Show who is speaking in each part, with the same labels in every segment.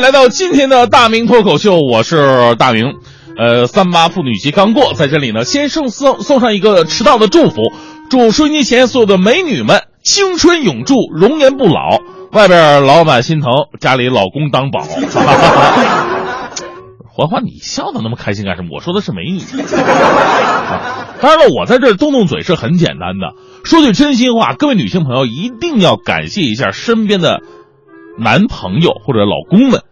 Speaker 1: 来到今天的大明脱口秀，我是大明。呃，三八妇女节刚过，在这里呢，先送送送上一个迟到的祝福，祝收音机前所有的美女们青春永驻，容颜不老。外边老板心疼，家里老公当宝。欢欢，你笑的那么开心干什么？我说的是美女。啊当然了，我在这动动嘴是很简单的。说句真心话，各位女性朋友一定要感谢一下身边的男朋友或者老公们，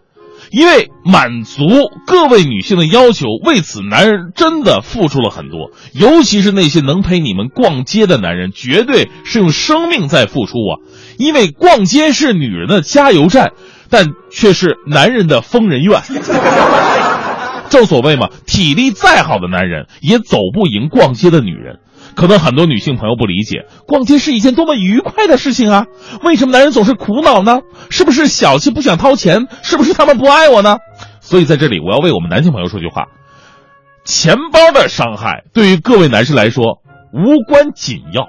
Speaker 1: 因为满足各位女性的要求，为此男人真的付出了很多。尤其是那些能陪你们逛街的男人，绝对是用生命在付出啊！因为逛街是女人的加油站，但却是男人的疯人院。正所谓嘛，体力再好的男人也走不赢逛街的女人。可能很多女性朋友不理解，逛街是一件多么愉快的事情啊！为什么男人总是苦恼呢？是不是小气不想掏钱？是不是他们不爱我呢？所以在这里，我要为我们男性朋友说句话：钱包的伤害对于各位男士来说无关紧要，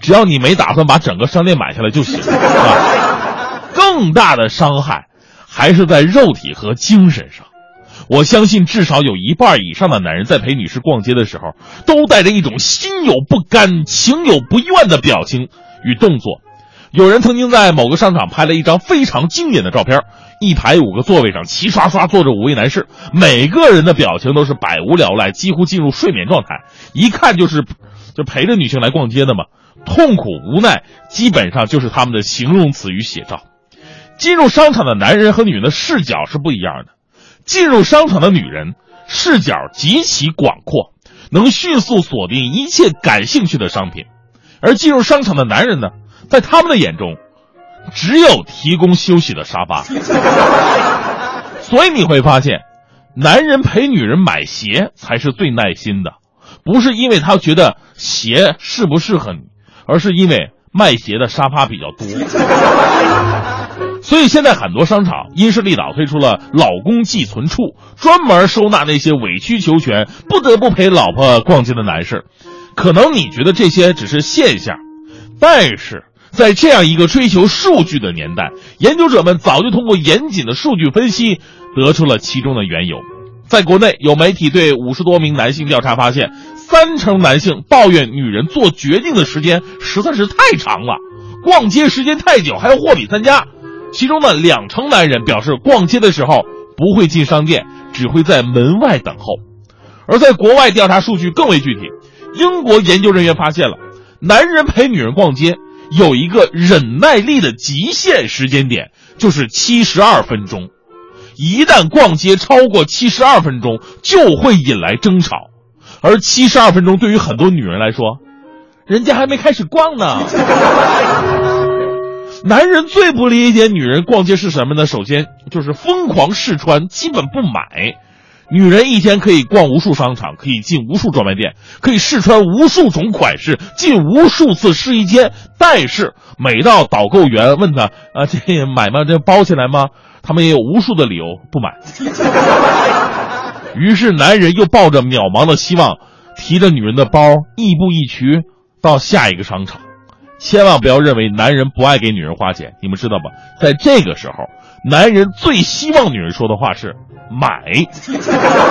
Speaker 1: 只要你没打算把整个商店买下来就行。啊、更大的伤害还是在肉体和精神上。我相信至少有一半以上的男人在陪女士逛街的时候，都带着一种心有不甘、情有不愿的表情与动作。有人曾经在某个商场拍了一张非常经典的照片，一排五个座位上齐刷刷坐着五位男士，每个人的表情都是百无聊赖，几乎进入睡眠状态，一看就是就陪着女性来逛街的嘛。痛苦、无奈，基本上就是他们的形容词与写照。进入商场的男人和女人的视角是不一样的。进入商场的女人视角极其广阔，能迅速锁定一切感兴趣的商品；而进入商场的男人呢，在他们的眼中，只有提供休息的沙发。所以你会发现，男人陪女人买鞋才是最耐心的，不是因为他觉得鞋适不适合你，而是因为卖鞋的沙发比较多。所以现在很多商场因势利导推出了老公寄存处，专门收纳那些委曲求全、不得不陪老婆逛街的男士。可能你觉得这些只是现象，但是在这样一个追求数据的年代，研究者们早就通过严谨的数据分析，得出了其中的缘由。在国内，有媒体对五十多名男性调查发现，三成男性抱怨女人做决定的时间实在是太长了，逛街时间太久，还要货比三家。其中呢，两成男人表示逛街的时候不会进商店，只会在门外等候。而在国外调查数据更为具体，英国研究人员发现了，男人陪女人逛街有一个忍耐力的极限时间点，就是七十二分钟。一旦逛街超过七十二分钟，就会引来争吵。而七十二分钟对于很多女人来说，人家还没开始逛呢。男人最不理解女人逛街是什么呢？首先就是疯狂试穿，基本不买。女人一天可以逛无数商场，可以进无数专卖店，可以试穿无数种款式，进无数次试衣间。但是每到导购员问他啊，这买吗？这包起来吗？他们也有无数的理由不买。于是男人又抱着渺茫的希望，提着女人的包，亦步亦趋到下一个商场。千万不要认为男人不爱给女人花钱，你们知道吧？在这个时候，男人最希望女人说的话是“买”。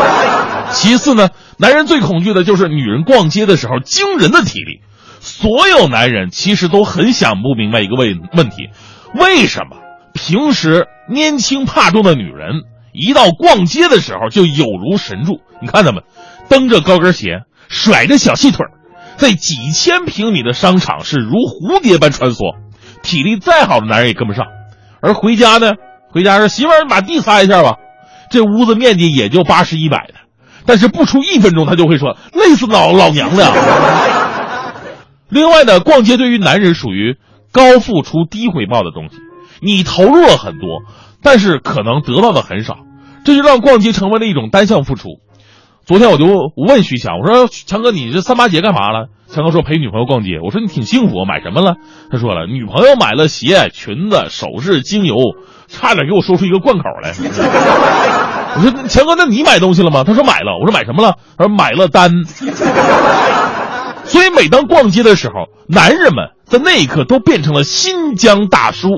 Speaker 1: 其次呢，男人最恐惧的就是女人逛街的时候惊人的体力。所有男人其实都很想不明白一个问问题：为什么平时年轻怕重的女人，一到逛街的时候就有如神助？你看他们，蹬着高跟鞋，甩着小细腿儿。在几千平米的商场是如蝴蝶般穿梭，体力再好的男人也跟不上。而回家呢，回家说媳妇儿把地擦一下吧，这屋子面积也就八十一百的，但是不出一分钟他就会说累死老老娘了。另外呢，逛街对于男人属于高付出低回报的东西，你投入了很多，但是可能得到的很少，这就让逛街成为了一种单向付出。昨天我就我问徐强，我说强哥，你这三八节干嘛了？强哥说陪女朋友逛街。我说你挺幸福，买什么了？他说了，女朋友买了鞋、裙子、首饰、精油，差点给我说出一个贯口来。我说强哥，那你买东西了吗？他说买了。我说买什么了？他说买了单。所以每当逛街的时候，男人们在那一刻都变成了新疆大叔，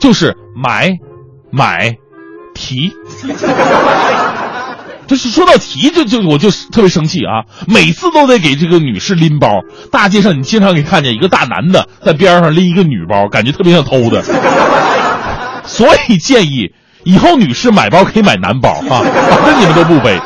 Speaker 1: 就是买、买、提。就是说到提，就就我就特别生气啊！每次都得给这个女士拎包，大街上你经常可以看见一个大男的在边上拎一个女包，感觉特别像偷的。所以建议以后女士买包可以买男包啊，反正你们都不背。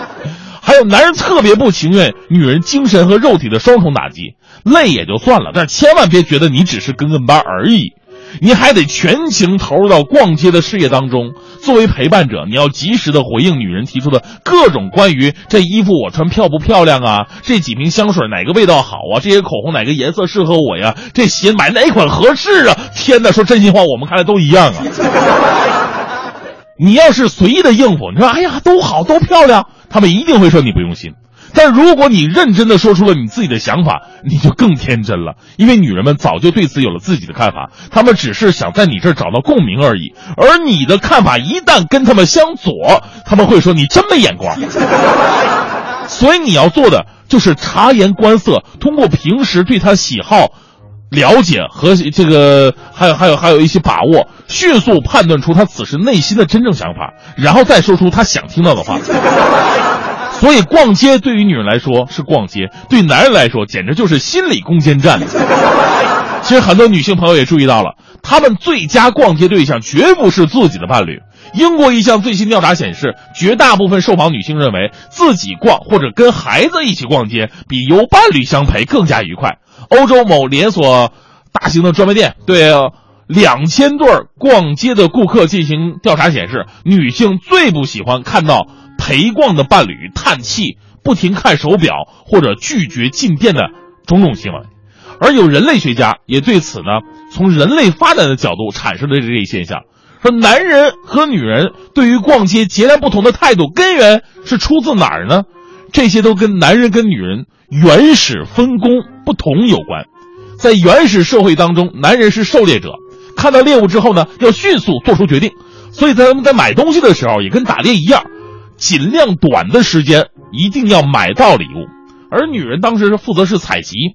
Speaker 1: 还有男人特别不情愿女人精神和肉体的双重打击，累也就算了，但是千万别觉得你只是跟跟班而已。你还得全情投入到逛街的事业当中。作为陪伴者，你要及时的回应女人提出的各种关于这衣服我穿漂不漂亮啊，这几瓶香水哪个味道好啊，这些口红哪个颜色适合我呀，这鞋买哪款合适啊？天哪，说真心话，我们看来都一样啊。你要是随意的应付，你说哎呀都好都漂亮，他们一定会说你不用心。但如果你认真的说出了你自己的想法，你就更天真了，因为女人们早就对此有了自己的看法，她们只是想在你这儿找到共鸣而已。而你的看法一旦跟他们相左，他们会说你真没眼光。所以你要做的就是察言观色，通过平时对他喜好了解和这个还有还有还有一些把握，迅速判断出他此时内心的真正想法，然后再说出他想听到的话。所以逛街对于女人来说是逛街，对男人来说简直就是心理攻坚战。其实很多女性朋友也注意到了，她们最佳逛街对象绝不是自己的伴侣。英国一项最新调查显示，绝大部分受访女性认为自己逛或者跟孩子一起逛街比由伴侣相陪更加愉快。欧洲某连锁大型的专卖店对两千对逛街的顾客进行调查显示，女性最不喜欢看到。陪逛的伴侣叹气、不停看手表或者拒绝进店的种种行为，而有人类学家也对此呢，从人类发展的角度阐释了这一现象，说男人和女人对于逛街截然不同的态度根源是出自哪儿呢？这些都跟男人跟女人原始分工不同有关。在原始社会当中，男人是狩猎者，看到猎物之后呢，要迅速做出决定，所以在他们在买东西的时候也跟打猎一样。尽量短的时间一定要买到礼物，而女人当时是负责是采集，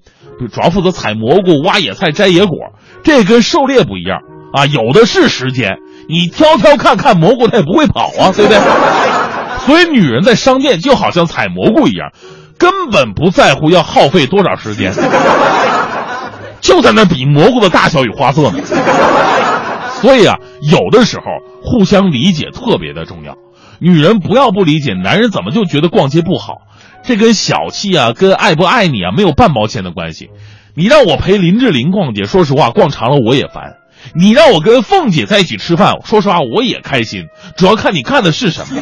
Speaker 1: 主要负责采蘑菇、挖野菜、摘野果，这跟狩猎不一样啊，有的是时间，你挑挑看看蘑菇，它也不会跑啊，对不对？所以女人在商店就好像采蘑菇一样，根本不在乎要耗费多少时间，就在那比蘑菇的大小与花色呢。所以啊，有的时候互相理解特别的重要。女人不要不理解，男人怎么就觉得逛街不好？这跟小气啊，跟爱不爱你啊，没有半毛钱的关系。你让我陪林志玲逛街，说实话，逛长了我也烦。你让我跟凤姐在一起吃饭，说实话我也开心。主要看你看的是什么，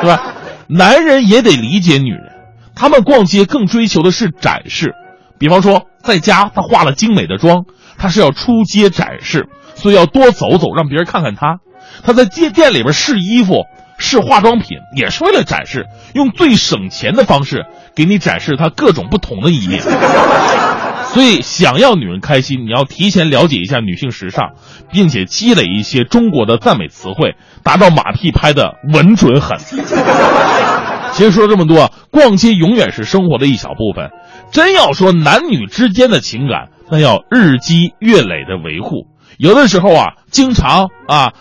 Speaker 1: 对吧？男人也得理解女人，他们逛街更追求的是展示。比方说，在家他化了精美的妆，他是要出街展示，所以要多走走，让别人看看他。他在店店里边试衣服、试化妆品，也是为了展示，用最省钱的方式给你展示他各种不同的一面。所以，想要女人开心，你要提前了解一下女性时尚，并且积累一些中国的赞美词汇，达到马屁拍的稳准狠。其实说这么多啊，逛街永远是生活的一小部分。真要说男女之间的情感，那要日积月累的维护。有的时候啊，经常啊。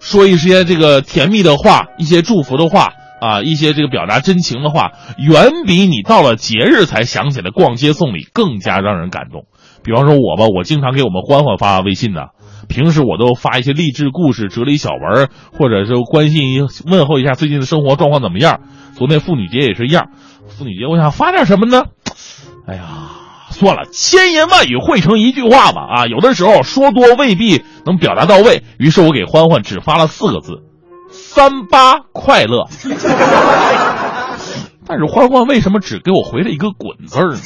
Speaker 1: 说一些这个甜蜜的话，一些祝福的话啊，一些这个表达真情的话，远比你到了节日才想起来逛街送礼更加让人感动。比方说我吧，我经常给我们欢欢发微信的，平时我都发一些励志故事、哲理小文，或者是关心问候一下最近的生活状况怎么样。昨天妇女节也是一样，妇女节我想发点什么呢？哎呀。算了，千言万语汇成一句话嘛啊！有的时候说多未必能表达到位，于是我给欢欢只发了四个字：三八快乐。但是欢欢为什么只给我回了一个滚字呢？